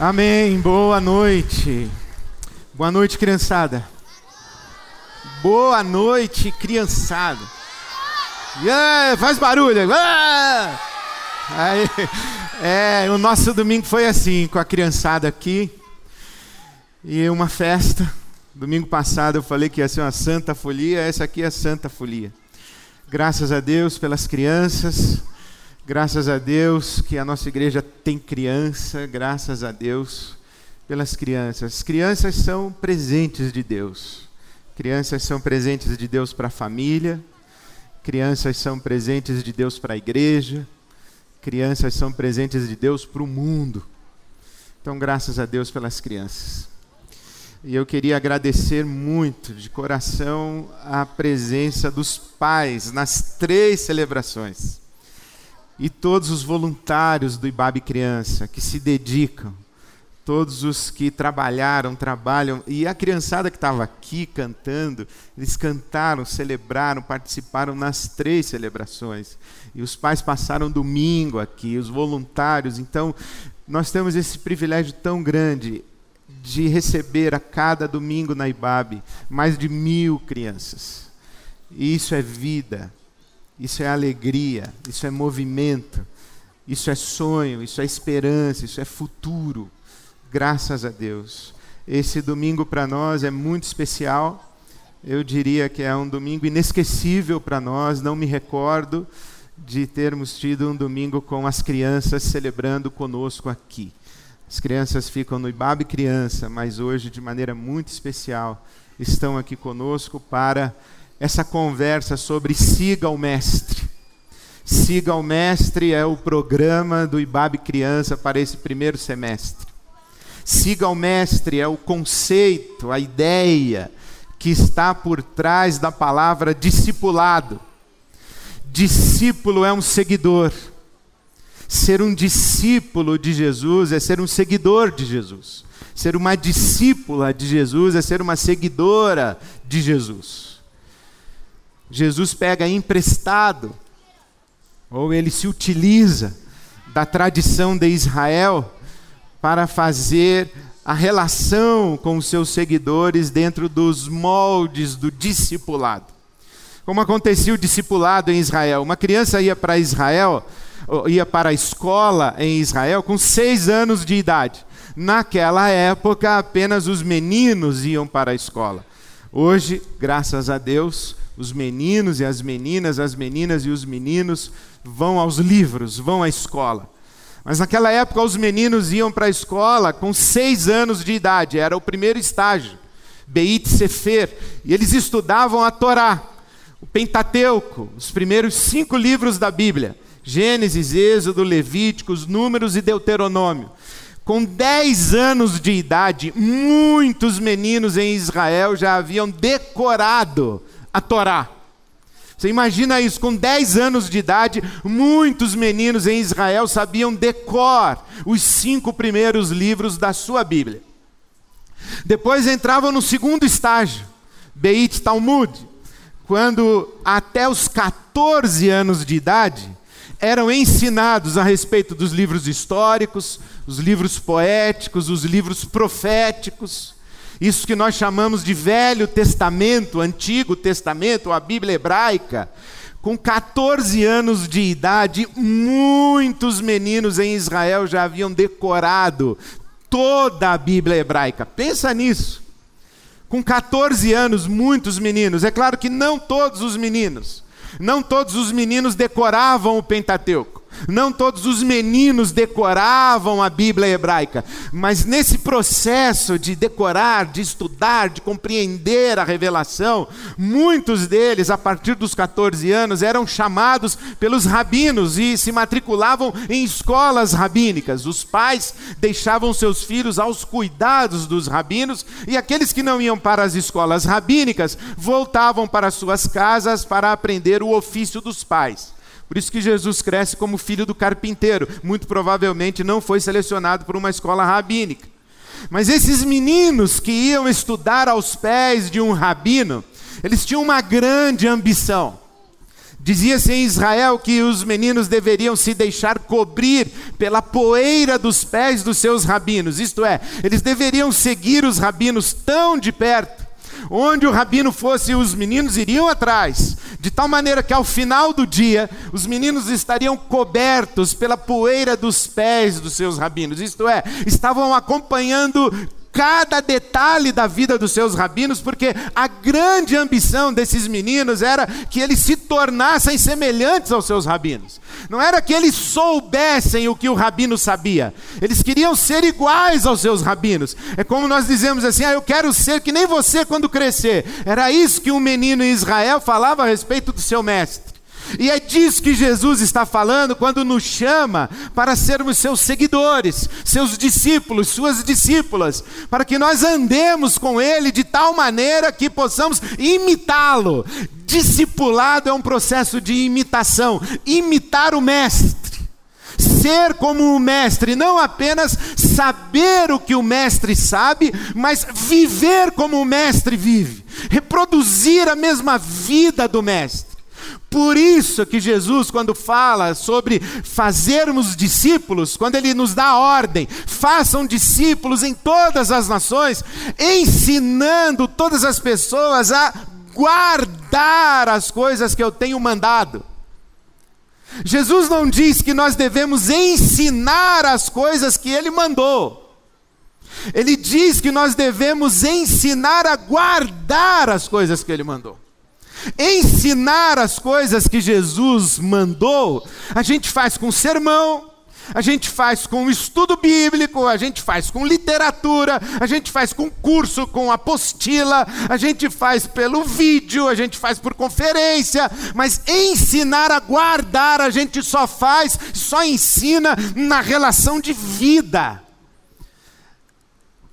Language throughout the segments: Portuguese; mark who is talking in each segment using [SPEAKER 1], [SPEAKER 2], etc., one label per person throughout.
[SPEAKER 1] Amém. Boa noite. Boa noite, criançada. Boa noite, criançada. Yeah, faz barulho. Ah! Aí, é, o nosso domingo foi assim, com a criançada aqui. E uma festa. Domingo passado eu falei que ia ser uma santa folia, essa aqui é a santa folia. Graças a Deus pelas crianças. Graças a Deus que a nossa igreja tem criança, graças a Deus pelas crianças. As crianças são presentes de Deus. Crianças são presentes de Deus para a família, crianças são presentes de Deus para a igreja, crianças são presentes de Deus para o mundo. Então, graças a Deus pelas crianças. E eu queria agradecer muito, de coração, a presença dos pais nas três celebrações e todos os voluntários do Ibabe Criança que se dedicam, todos os que trabalharam, trabalham, e a criançada que estava aqui cantando, eles cantaram, celebraram, participaram nas três celebrações. E os pais passaram domingo aqui, os voluntários. Então, nós temos esse privilégio tão grande de receber a cada domingo na Ibabe mais de mil crianças. E isso é vida, isso é alegria, isso é movimento, isso é sonho, isso é esperança, isso é futuro. Graças a Deus. Esse domingo para nós é muito especial. Eu diria que é um domingo inesquecível para nós. Não me recordo de termos tido um domingo com as crianças celebrando conosco aqui. As crianças ficam no Ibabe Criança, mas hoje, de maneira muito especial, estão aqui conosco para essa conversa sobre Siga o Mestre. Siga o Mestre é o programa do IBAB Criança para esse primeiro semestre. Siga o Mestre é o conceito, a ideia que está por trás da palavra discipulado. Discípulo é um seguidor. Ser um discípulo de Jesus é ser um seguidor de Jesus. Ser uma discípula de Jesus é ser uma seguidora de Jesus. Jesus pega emprestado, ou ele se utiliza da tradição de Israel para fazer a relação com os seus seguidores dentro dos moldes do discipulado. Como acontecia o discipulado em Israel? Uma criança ia para Israel, ia para a escola em Israel com seis anos de idade. Naquela época, apenas os meninos iam para a escola. Hoje, graças a Deus, os meninos e as meninas, as meninas e os meninos vão aos livros, vão à escola. Mas naquela época os meninos iam para a escola com seis anos de idade, era o primeiro estágio, Beit Sefer, e eles estudavam a Torá, o Pentateuco, os primeiros cinco livros da Bíblia, Gênesis, Êxodo, Levíticos, Números e Deuteronômio. Com 10 anos de idade, muitos meninos em Israel já haviam decorado a Torá. Você imagina isso, com 10 anos de idade, muitos meninos em Israel sabiam decor os cinco primeiros livros da sua Bíblia. Depois entravam no segundo estágio, Beit Talmud, quando até os 14 anos de idade eram ensinados a respeito dos livros históricos, os livros poéticos, os livros proféticos. Isso que nós chamamos de Velho Testamento, Antigo Testamento, a Bíblia hebraica. Com 14 anos de idade, muitos meninos em Israel já haviam decorado toda a Bíblia hebraica. Pensa nisso. Com 14 anos, muitos meninos. É claro que não todos os meninos. Não todos os meninos decoravam o Pentateuco. Não todos os meninos decoravam a Bíblia hebraica, mas nesse processo de decorar, de estudar, de compreender a revelação, muitos deles, a partir dos 14 anos, eram chamados pelos rabinos e se matriculavam em escolas rabínicas. Os pais deixavam seus filhos aos cuidados dos rabinos e aqueles que não iam para as escolas rabínicas voltavam para suas casas para aprender o ofício dos pais. Por isso que Jesus cresce como filho do carpinteiro. Muito provavelmente não foi selecionado por uma escola rabínica. Mas esses meninos que iam estudar aos pés de um rabino, eles tinham uma grande ambição Dizia-se em Israel que os meninos deveriam se deixar cobrir pela poeira dos pés dos seus rabinos, isto é, eles deveriam seguir os rabinos tão de perto Onde o rabino fosse, os meninos iriam atrás, de tal maneira que ao final do dia, os meninos estariam cobertos pela poeira dos pés dos seus rabinos, isto é, estavam acompanhando cada detalhe da vida dos seus rabinos, porque a grande ambição desses meninos era que eles se tornassem semelhantes aos seus rabinos. Não era que eles soubessem o que o rabino sabia, eles queriam ser iguais aos seus rabinos. É como nós dizemos assim: ah, eu quero ser que nem você quando crescer. Era isso que um menino em Israel falava a respeito do seu mestre. E é disso que Jesus está falando quando nos chama para sermos seus seguidores, seus discípulos, suas discípulas, para que nós andemos com Ele de tal maneira que possamos imitá-lo. Discipulado é um processo de imitação, imitar o Mestre ser como o mestre, não apenas saber o que o mestre sabe, mas viver como o mestre vive, reproduzir a mesma vida do mestre. Por isso que Jesus, quando fala sobre fazermos discípulos, quando ele nos dá a ordem, façam discípulos em todas as nações, ensinando todas as pessoas a guardar as coisas que eu tenho mandado. Jesus não diz que nós devemos ensinar as coisas que ele mandou. Ele diz que nós devemos ensinar a guardar as coisas que ele mandou. Ensinar as coisas que Jesus mandou, a gente faz com sermão, a gente faz com estudo bíblico, a gente faz com literatura, a gente faz com curso, com apostila, a gente faz pelo vídeo, a gente faz por conferência, mas ensinar a guardar a gente só faz, só ensina na relação de vida.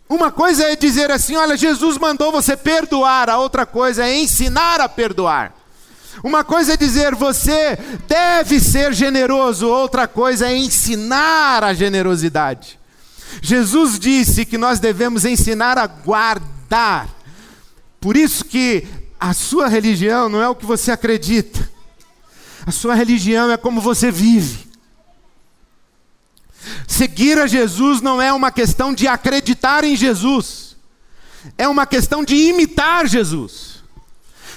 [SPEAKER 1] Uma coisa é dizer assim: olha, Jesus mandou você perdoar, a outra coisa é ensinar a perdoar. Uma coisa é dizer você deve ser generoso, outra coisa é ensinar a generosidade. Jesus disse que nós devemos ensinar a guardar. Por isso que a sua religião não é o que você acredita. A sua religião é como você vive. Seguir a Jesus não é uma questão de acreditar em Jesus, é uma questão de imitar Jesus.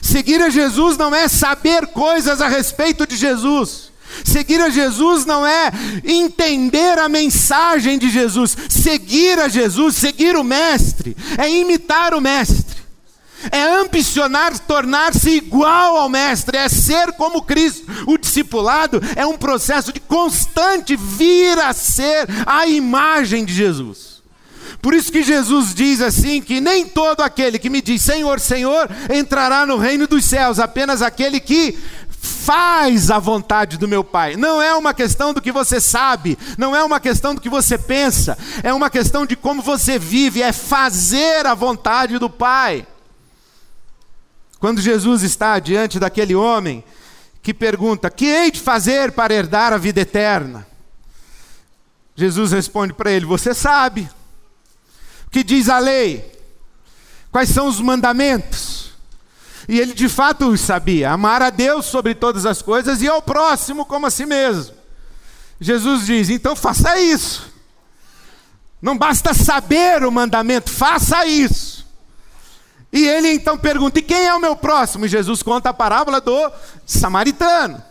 [SPEAKER 1] Seguir a Jesus não é saber coisas a respeito de Jesus. Seguir a Jesus não é entender a mensagem de Jesus. Seguir a Jesus, seguir o Mestre, é imitar o Mestre é ambicionar tornar-se igual ao Mestre, é ser como Cristo. O discipulado é um processo de constante vir a ser a imagem de Jesus. Por isso que Jesus diz assim: que nem todo aquele que me diz Senhor, Senhor, entrará no reino dos céus, apenas aquele que faz a vontade do meu Pai. Não é uma questão do que você sabe, não é uma questão do que você pensa, é uma questão de como você vive, é fazer a vontade do Pai. Quando Jesus está diante daquele homem que pergunta: Que hei de fazer para herdar a vida eterna? Jesus responde para ele: Você sabe. O que diz a lei? Quais são os mandamentos? E ele de fato os sabia: amar a Deus sobre todas as coisas e ao próximo como a si mesmo. Jesus diz: então faça isso. Não basta saber o mandamento, faça isso. E ele então pergunta: e quem é o meu próximo? E Jesus conta a parábola do samaritano.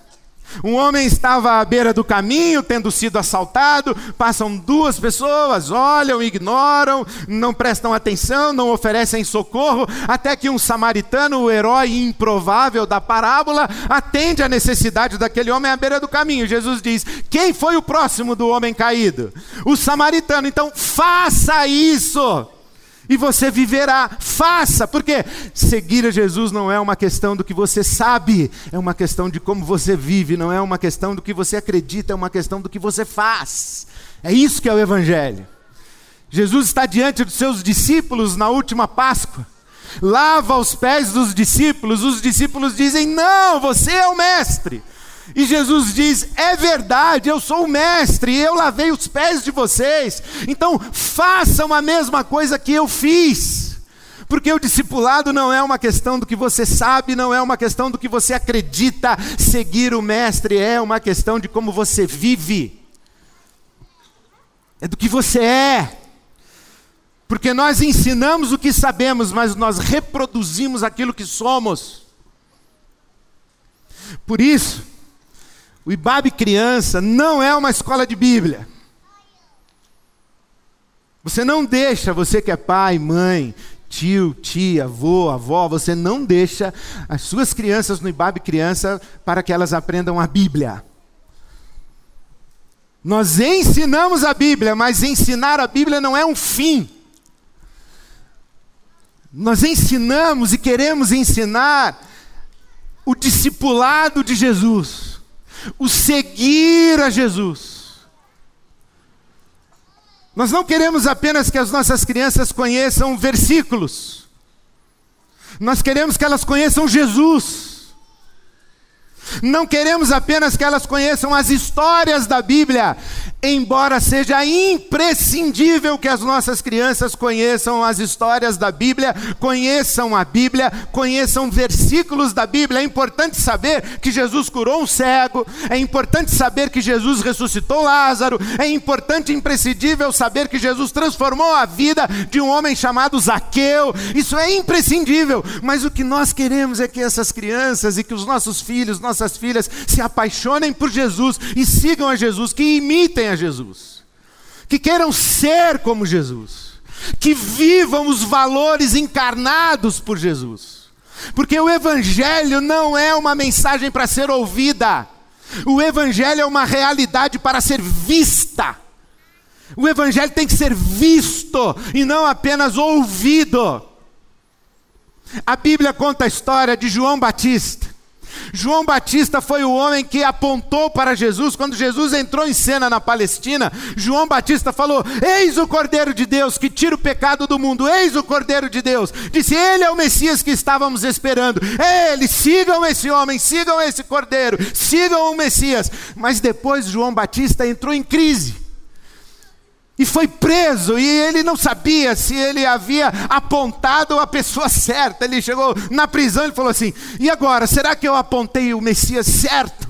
[SPEAKER 1] Um homem estava à beira do caminho, tendo sido assaltado. Passam duas pessoas, olham, ignoram, não prestam atenção, não oferecem socorro, até que um samaritano, o herói improvável da parábola, atende à necessidade daquele homem à beira do caminho. Jesus diz: Quem foi o próximo do homem caído? O samaritano. Então, faça isso e você viverá. Faça, porque seguir a Jesus não é uma questão do que você sabe, é uma questão de como você vive, não é uma questão do que você acredita, é uma questão do que você faz. É isso que é o Evangelho. Jesus está diante dos seus discípulos na última Páscoa, lava os pés dos discípulos, os discípulos dizem: Não, você é o Mestre. E Jesus diz: É verdade, eu sou o mestre, eu lavei os pés de vocês, então façam a mesma coisa que eu fiz. Porque o discipulado não é uma questão do que você sabe, não é uma questão do que você acredita. Seguir o Mestre é uma questão de como você vive, é do que você é. Porque nós ensinamos o que sabemos, mas nós reproduzimos aquilo que somos. Por isso, o IBAB Criança não é uma escola de Bíblia. Você não deixa, você que é pai, mãe, tio, tia, avô, avó, você não deixa as suas crianças no IBAB Criança para que elas aprendam a Bíblia. Nós ensinamos a Bíblia, mas ensinar a Bíblia não é um fim. Nós ensinamos e queremos ensinar o discipulado de Jesus, o seguir a Jesus. Nós não queremos apenas que as nossas crianças conheçam versículos, nós queremos que elas conheçam Jesus. Não queremos apenas que elas conheçam as histórias da Bíblia, embora seja imprescindível que as nossas crianças conheçam as histórias da Bíblia, conheçam a Bíblia, conheçam versículos da Bíblia. É importante saber que Jesus curou um cego, é importante saber que Jesus ressuscitou Lázaro, é importante imprescindível saber que Jesus transformou a vida de um homem chamado Zaqueu. Isso é imprescindível, mas o que nós queremos é que essas crianças e que os nossos filhos, nossas filhas se apaixonem por Jesus e sigam a Jesus, que imitem a Jesus, que queiram ser como Jesus, que vivam os valores encarnados por Jesus. Porque o Evangelho não é uma mensagem para ser ouvida, o Evangelho é uma realidade para ser vista. O Evangelho tem que ser visto e não apenas ouvido. A Bíblia conta a história de João Batista. João Batista foi o homem que apontou para Jesus quando Jesus entrou em cena na Palestina. João Batista falou: Eis o Cordeiro de Deus que tira o pecado do mundo, eis o Cordeiro de Deus. Disse: Ele é o Messias que estávamos esperando. Ele, sigam esse homem, sigam esse Cordeiro, sigam o Messias. Mas depois João Batista entrou em crise e foi preso, e ele não sabia se ele havia apontado a pessoa certa. Ele chegou na prisão e falou assim: e agora, será que eu apontei o Messias certo?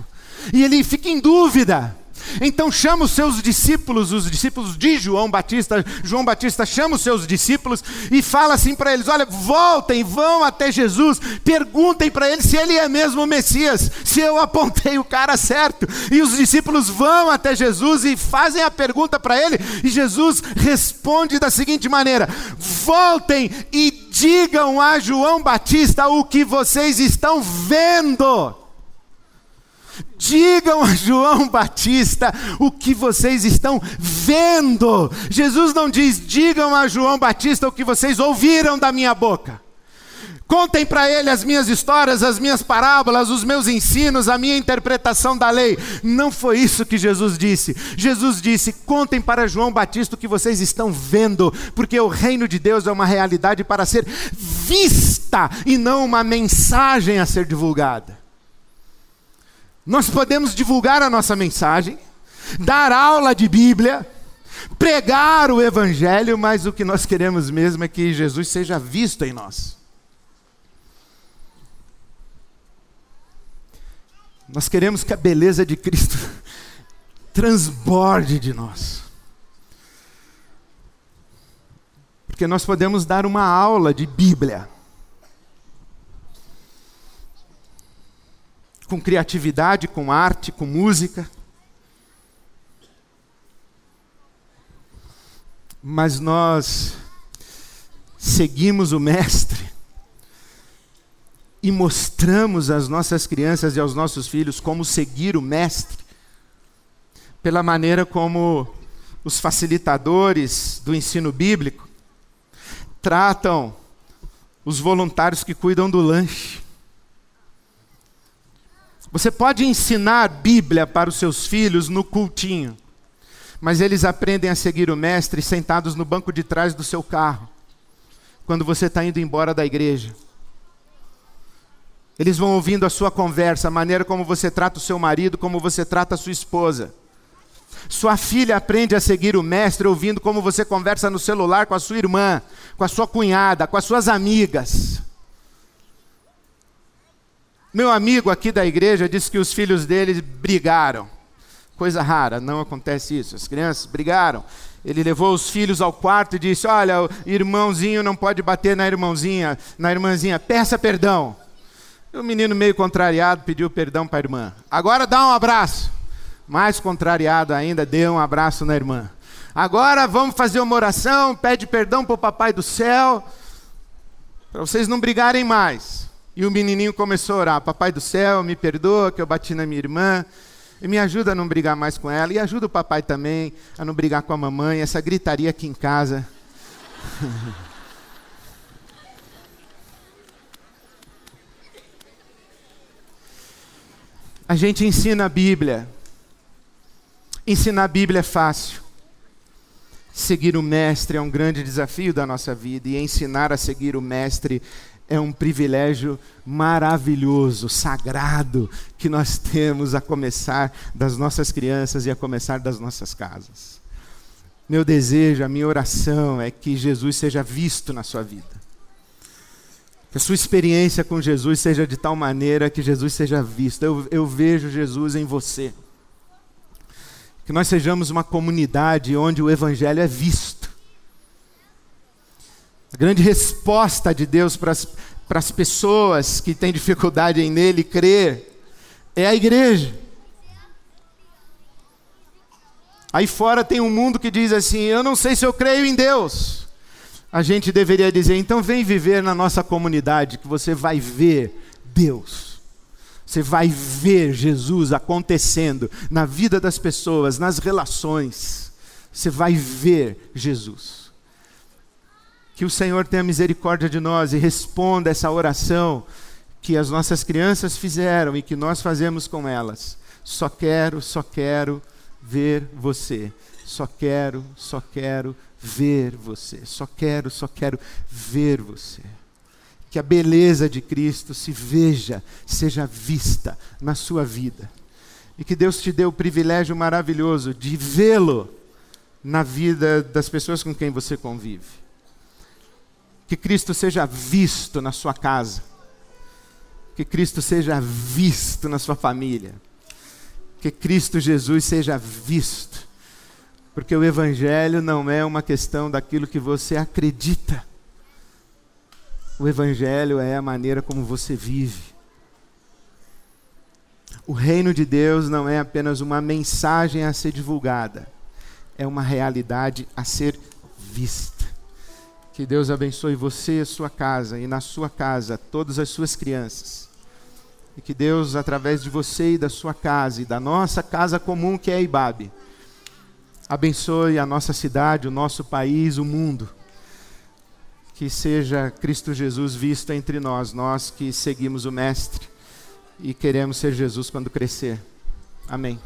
[SPEAKER 1] E ele fica em dúvida. Então chama os seus discípulos, os discípulos de João Batista. João Batista chama os seus discípulos e fala assim para eles: Olha, voltem, vão até Jesus, perguntem para ele se ele é mesmo o Messias, se eu apontei o cara certo. E os discípulos vão até Jesus e fazem a pergunta para ele, e Jesus responde da seguinte maneira: Voltem e digam a João Batista o que vocês estão vendo. Digam a João Batista o que vocês estão vendo. Jesus não diz, digam a João Batista o que vocês ouviram da minha boca. Contem para ele as minhas histórias, as minhas parábolas, os meus ensinos, a minha interpretação da lei. Não foi isso que Jesus disse. Jesus disse: contem para João Batista o que vocês estão vendo, porque o reino de Deus é uma realidade para ser vista e não uma mensagem a ser divulgada. Nós podemos divulgar a nossa mensagem, dar aula de Bíblia, pregar o Evangelho, mas o que nós queremos mesmo é que Jesus seja visto em nós. Nós queremos que a beleza de Cristo transborde de nós. Porque nós podemos dar uma aula de Bíblia com criatividade, com arte, com música. Mas nós seguimos o Mestre e mostramos às nossas crianças e aos nossos filhos como seguir o Mestre, pela maneira como os facilitadores do ensino bíblico tratam os voluntários que cuidam do lanche. Você pode ensinar Bíblia para os seus filhos no cultinho, mas eles aprendem a seguir o Mestre sentados no banco de trás do seu carro, quando você está indo embora da igreja. Eles vão ouvindo a sua conversa, a maneira como você trata o seu marido, como você trata a sua esposa. Sua filha aprende a seguir o mestre ouvindo como você conversa no celular com a sua irmã, com a sua cunhada, com as suas amigas. Meu amigo aqui da igreja disse que os filhos dele brigaram. Coisa rara, não acontece isso. As crianças brigaram. Ele levou os filhos ao quarto e disse: Olha, o irmãozinho não pode bater na irmãozinha, na irmãzinha, peça perdão. E o menino, meio contrariado, pediu perdão para a irmã. Agora dá um abraço. Mais contrariado ainda, deu um abraço na irmã. Agora vamos fazer uma oração, pede perdão para o papai do céu, para vocês não brigarem mais. E o menininho começou a orar: Papai do céu, me perdoa que eu bati na minha irmã. E me ajuda a não brigar mais com ela. E ajuda o papai também a não brigar com a mamãe. Essa gritaria aqui em casa. a gente ensina a Bíblia. Ensinar a Bíblia é fácil. Seguir o Mestre é um grande desafio da nossa vida. E ensinar a seguir o Mestre é um privilégio maravilhoso, sagrado, que nós temos a começar das nossas crianças e a começar das nossas casas. Meu desejo, a minha oração é que Jesus seja visto na sua vida. Que a sua experiência com Jesus seja de tal maneira que Jesus seja visto. Eu, eu vejo Jesus em você. Que nós sejamos uma comunidade onde o Evangelho é visto grande resposta de Deus para as pessoas que têm dificuldade em nele crer é a igreja. Aí fora tem um mundo que diz assim: eu não sei se eu creio em Deus. A gente deveria dizer: então vem viver na nossa comunidade, que você vai ver Deus. Você vai ver Jesus acontecendo na vida das pessoas, nas relações. Você vai ver Jesus. Que o Senhor tenha misericórdia de nós e responda essa oração que as nossas crianças fizeram e que nós fazemos com elas. Só quero, só quero ver você. Só quero, só quero ver você. Só quero, só quero ver você. Que a beleza de Cristo se veja, seja vista na sua vida. E que Deus te dê o privilégio maravilhoso de vê-lo na vida das pessoas com quem você convive. Que Cristo seja visto na sua casa. Que Cristo seja visto na sua família. Que Cristo Jesus seja visto. Porque o Evangelho não é uma questão daquilo que você acredita. O Evangelho é a maneira como você vive. O reino de Deus não é apenas uma mensagem a ser divulgada, é uma realidade a ser vista. Que Deus abençoe você e sua casa, e na sua casa todas as suas crianças. E que Deus, através de você e da sua casa, e da nossa casa comum que é Ibabe, abençoe a nossa cidade, o nosso país, o mundo. Que seja Cristo Jesus visto entre nós, nós que seguimos o Mestre e queremos ser Jesus quando crescer. Amém.